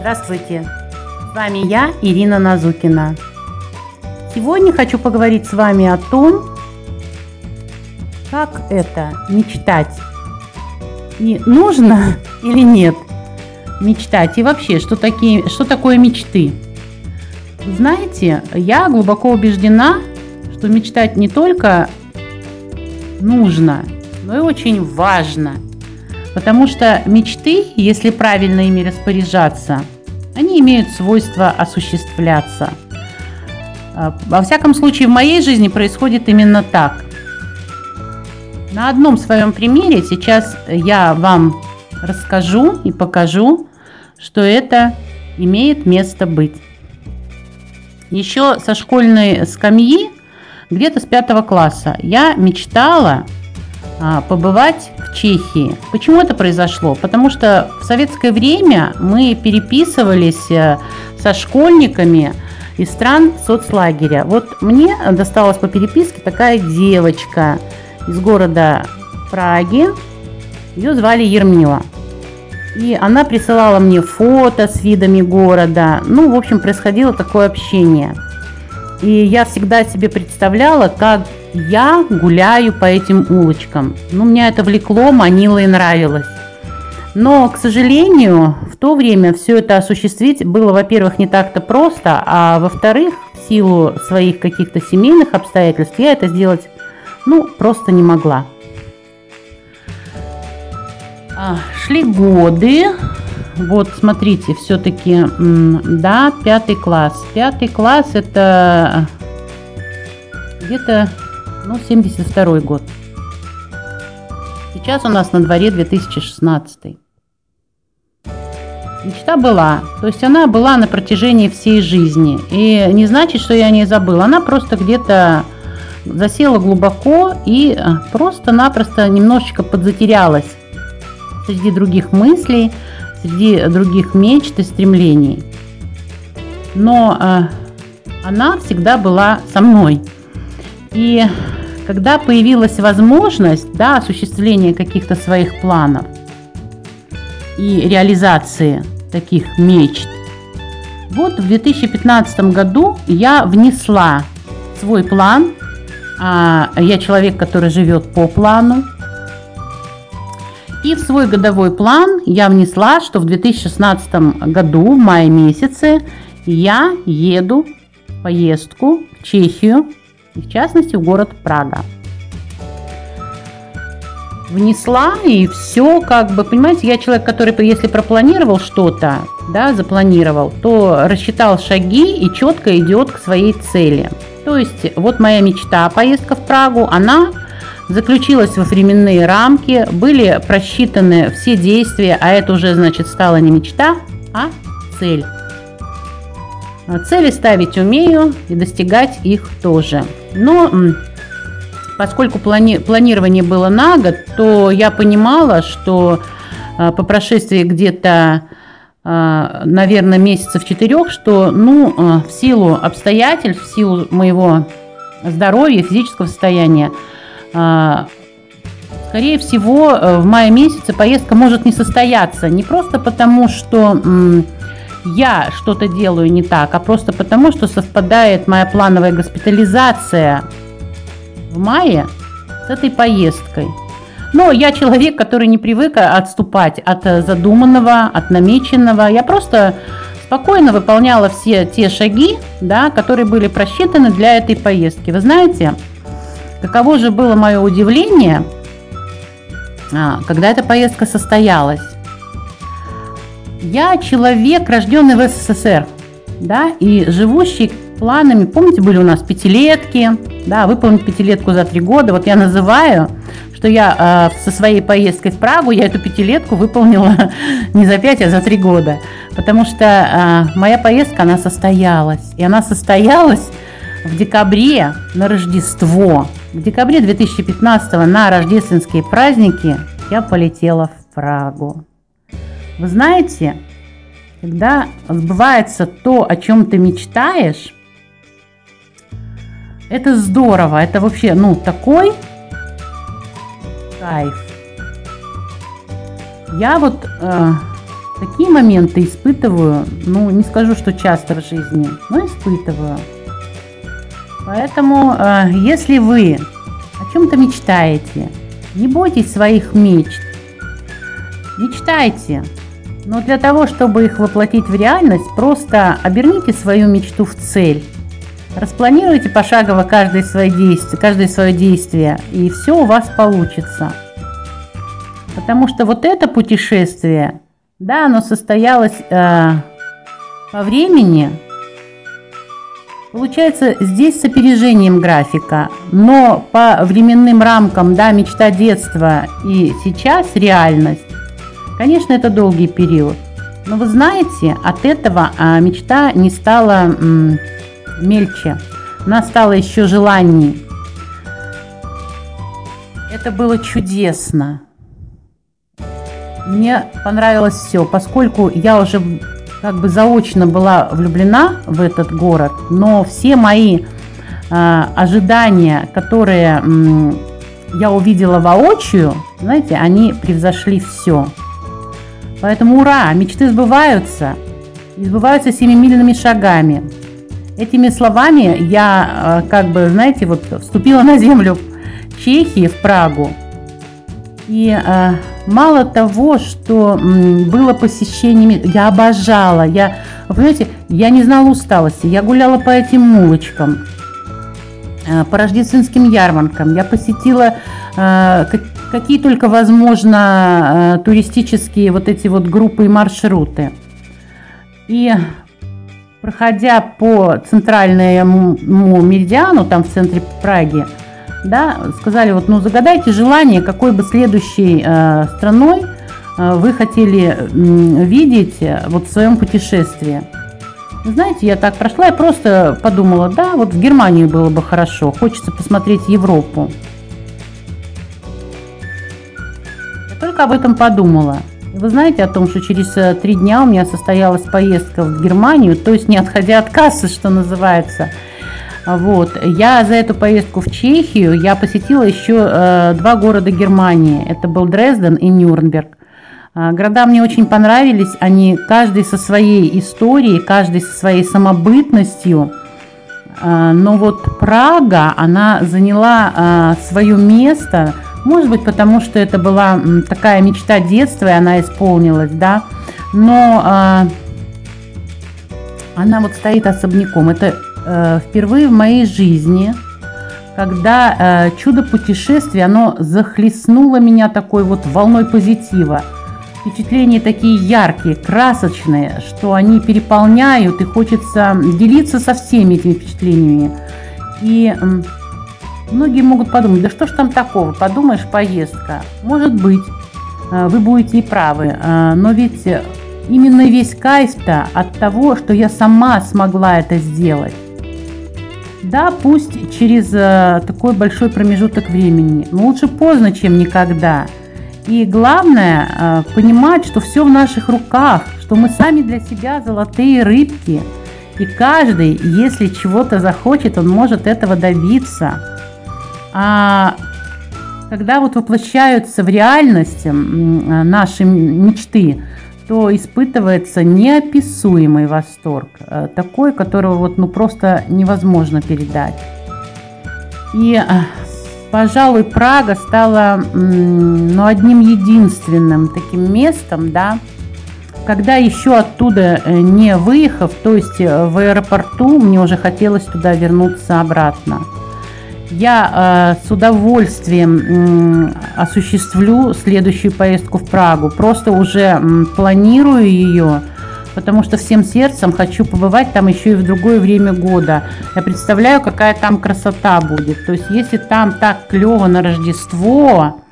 Здравствуйте! С вами я, Ирина Назукина. Сегодня хочу поговорить с вами о том, как это мечтать. И нужно или нет мечтать? И вообще, что, такие, что такое мечты? Знаете, я глубоко убеждена, что мечтать не только нужно, но и очень важно – Потому что мечты, если правильно ими распоряжаться, они имеют свойство осуществляться. А, во всяком случае, в моей жизни происходит именно так. На одном своем примере сейчас я вам расскажу и покажу, что это имеет место быть. Еще со школьной скамьи, где-то с пятого класса, я мечтала побывать в Чехии. Почему это произошло? Потому что в советское время мы переписывались э, со школьниками из стран соцлагеря. Вот мне досталась по переписке такая девочка из города Праги. Ее звали Ермила. И она присылала мне фото с видами города. Ну, в общем, происходило такое общение. И я всегда себе представляла, как я гуляю по этим улочкам. Ну, меня это влекло, манило и нравилось. Но, к сожалению, в то время все это осуществить было, во-первых, не так-то просто, а во-вторых, в силу своих каких-то семейных обстоятельств, я это сделать, ну, просто не могла. А, шли годы, вот, смотрите, все-таки, да, пятый класс. Пятый класс это где-то ну, 72 год. Сейчас у нас на дворе 2016. Мечта была, то есть она была на протяжении всей жизни. И не значит, что я не забыла. Она просто где-то засела глубоко и э, просто-напросто немножечко подзатерялась среди других мыслей, среди других мечт и стремлений. Но э, она всегда была со мной. И когда появилась возможность да, осуществления каких-то своих планов и реализации таких мечт, вот в 2015 году я внесла свой план. А я человек, который живет по плану. И в свой годовой план я внесла, что в 2016 году, в мае месяце, я еду в поездку в Чехию и в частности в город Прага. Внесла и все, как бы, понимаете, я человек, который, если пропланировал что-то, да, запланировал, то рассчитал шаги и четко идет к своей цели. То есть вот моя мечта, поездка в Прагу, она заключилась во временные рамки, были просчитаны все действия, а это уже, значит, стала не мечта, а цель. Цели ставить умею и достигать их тоже. Но поскольку плани планирование было на год, то я понимала, что а, по прошествии где-то, а, наверное, месяцев четырех, что ну, а, в силу обстоятельств, в силу моего здоровья, физического состояния, скорее всего, в мае месяце поездка может не состояться. Не просто потому, что я что-то делаю не так, а просто потому, что совпадает моя плановая госпитализация в мае с этой поездкой. Но я человек, который не привык отступать от задуманного, от намеченного. Я просто спокойно выполняла все те шаги, да, которые были просчитаны для этой поездки. Вы знаете, каково же было мое удивление, а, когда эта поездка состоялась. Я человек, рожденный в СССР, да, и живущий планами. Помните, были у нас пятилетки, да, выполнить пятилетку за три года. Вот я называю, что я э, со своей поездкой в Прагу, я эту пятилетку выполнила не за пять, а за три года. Потому что э, моя поездка, она состоялась. И она состоялась в декабре на Рождество. В декабре 2015 на рождественские праздники я полетела в Прагу. Вы знаете, когда сбывается то, о чем ты мечтаешь, это здорово. Это вообще, ну, такой кайф. Я вот э, такие моменты испытываю, ну, не скажу, что часто в жизни, но испытываю. Поэтому, э, если вы о чем-то мечтаете, не бойтесь своих мечт. Мечтайте, но для того, чтобы их воплотить в реальность, просто оберните свою мечту в цель. Распланируйте пошагово каждое свое действие, каждое свое действие, и все у вас получится. Потому что вот это путешествие, да, оно состоялось э, по времени, получается здесь с опережением графика, но по временным рамкам, да, мечта детства и сейчас реальность, конечно, это долгий период. Но вы знаете, от этого а, мечта не стала мельче, она стала еще желаний. Это было чудесно. Мне понравилось все, поскольку я уже как бы заочно была влюблена в этот город, но все мои э, ожидания, которые э, я увидела воочию, знаете, они превзошли все. Поэтому ура, мечты сбываются, и сбываются семимильными шагами. Этими словами я, э, как бы, знаете, вот вступила на землю Чехии, в Прагу, и э, мало того, что было посещениями, я обожала, я, вы понимаете, я не знала усталости, я гуляла по этим улочкам, э, по рождественским ярмаркам, я посетила какие только возможно э, туристические вот эти вот группы и маршруты. И проходя по центральному меридиану, там в центре Праги, да, сказали, вот, ну, загадайте желание, какой бы следующей э, страной э, вы хотели э, видеть вот в своем путешествии. Знаете, я так прошла и просто подумала, да, вот в Германию было бы хорошо, хочется посмотреть Европу. Только об этом подумала. Вы знаете о том, что через э, три дня у меня состоялась поездка в Германию, то есть не отходя от кассы, что называется – вот. Я за эту поездку в Чехию я посетила еще э, два города Германии. Это был Дрезден и Нюрнберг. Э, города мне очень понравились. Они каждый со своей историей, каждый со своей самобытностью. Э, но вот Прага, она заняла э, свое место, может быть, потому что это была такая мечта детства, и она исполнилась, да. Но э, она вот стоит особняком. Это э, впервые в моей жизни, когда э, чудо путешествия, оно захлестнуло меня такой вот волной позитива. Впечатления такие яркие, красочные, что они переполняют, и хочется делиться со всеми этими впечатлениями. И многие могут подумать, да что ж там такого, подумаешь, поездка. Может быть, э, вы будете и правы, э, но ведь именно весь кайф-то от того, что я сама смогла это сделать. Да, пусть через э, такой большой промежуток времени, но лучше поздно, чем никогда. И главное понимать, что все в наших руках, что мы сами для себя золотые рыбки. И каждый, если чего-то захочет, он может этого добиться. А когда вот воплощаются в реальность наши мечты, то испытывается неописуемый восторг, э, такой, которого вот ну просто невозможно передать. И, э, пожалуй, Прага стала ну, одним единственным таким местом, да, когда еще оттуда э, не выехав, то есть в аэропорту, мне уже хотелось туда вернуться обратно. Я э, с удовольствием э, осуществлю следующую поездку в Прагу. Просто уже э, планирую ее, потому что всем сердцем хочу побывать там еще и в другое время года. Я представляю, какая там красота будет. То есть, если там так клево на Рождество,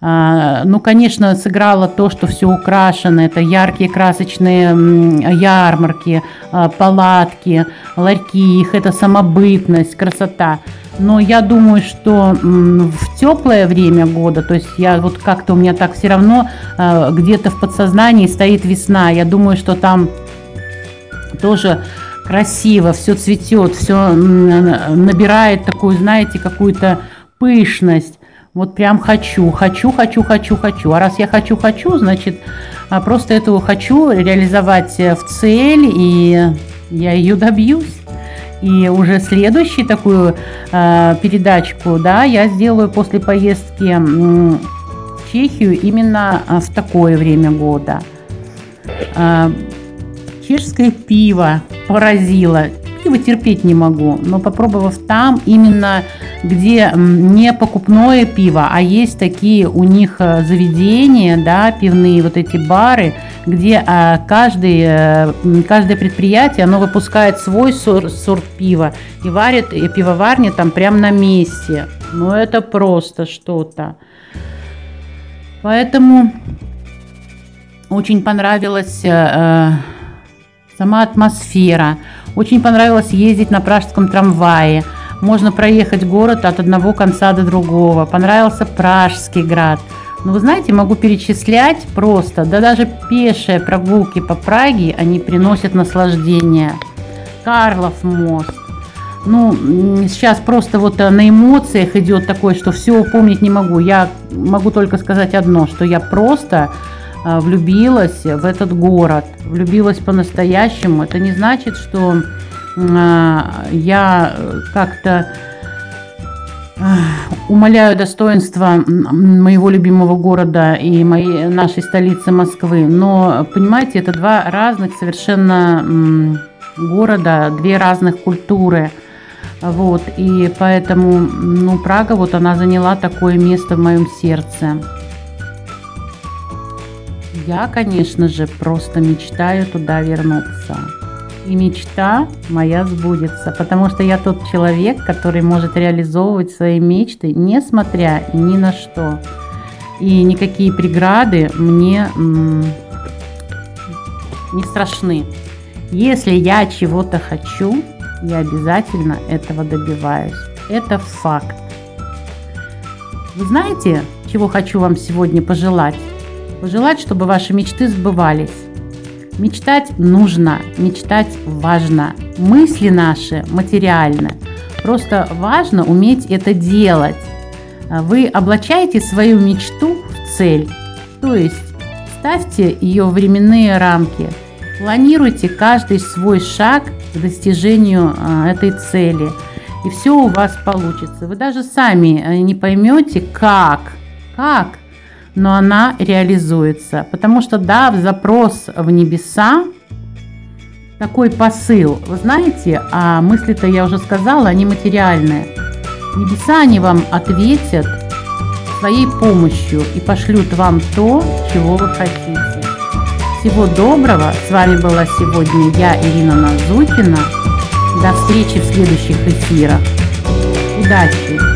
э, ну, конечно, сыграло то, что все украшено. Это яркие красочные ярмарки, э, палатки, ларьки, их это самобытность, красота. Но я думаю, что в теплое время года, то есть я вот как-то у меня так все равно э, где-то в подсознании стоит весна. Я думаю, что там тоже красиво, все цветет, все набирает такую, знаете, какую-то пышность. Вот прям хочу, хочу, хочу, хочу, хочу. А раз я хочу, хочу, значит, а, просто этого хочу реализовать э, в цель, и я ее добьюсь. И уже следующую такую э, передачку, да, я сделаю после поездки в Чехию именно э, в такое время года. Э, чешское пиво поразило пиво терпеть не могу, но попробовав там, именно где не покупное пиво, а есть такие у них э, заведения, да, пивные вот эти бары, где а, каждый, а, каждое предприятие, оно выпускает свой сорт, сорт пива и варит и пивоварни там прямо на месте. Ну это просто что-то. Поэтому очень понравилась э, сама атмосфера. Очень понравилось ездить на пражском трамвае. Можно проехать город от одного конца до другого. Понравился Пражский град. Но ну, вы знаете, могу перечислять просто, да даже пешие прогулки по Праге, они приносят наслаждение. Карлов мост. Ну, сейчас просто вот э, на эмоциях идет такое, что все упомнить не могу. Я могу только сказать одно, что я просто влюбилась в этот город, влюбилась по-настоящему. Это не значит, что а, я как-то а, умоляю достоинства моего любимого города и моей, нашей столицы Москвы. Но, понимаете, это два разных совершенно города, две разных культуры. Вот, и поэтому, ну, Прага, вот она заняла такое место в моем сердце. Я, конечно же, просто мечтаю туда вернуться. И мечта моя сбудется, потому что я тот человек, который может реализовывать свои мечты, несмотря ни на что. И никакие преграды мне не страшны. Если я чего-то хочу, я обязательно этого добиваюсь. Это факт. Вы знаете, чего хочу вам сегодня пожелать? Пожелать, чтобы ваши мечты сбывались. Мечтать нужно, мечтать важно. Мысли наши материальны. Просто важно уметь это делать. Вы облачаете свою мечту в цель. То есть ставьте ее временные рамки. Планируйте каждый свой шаг к достижению а, этой цели. И все у вас получится. Вы даже сами э, не поймете, как, как но она реализуется. Потому что, дав запрос в небеса, такой посыл, вы знаете, а мысли-то я уже сказала, они материальные. Небеса они вам ответят своей помощью и пошлют вам то, чего вы хотите. Всего доброго. С вами была сегодня я, Ирина Назукина. До встречи в следующих эфирах. Удачи!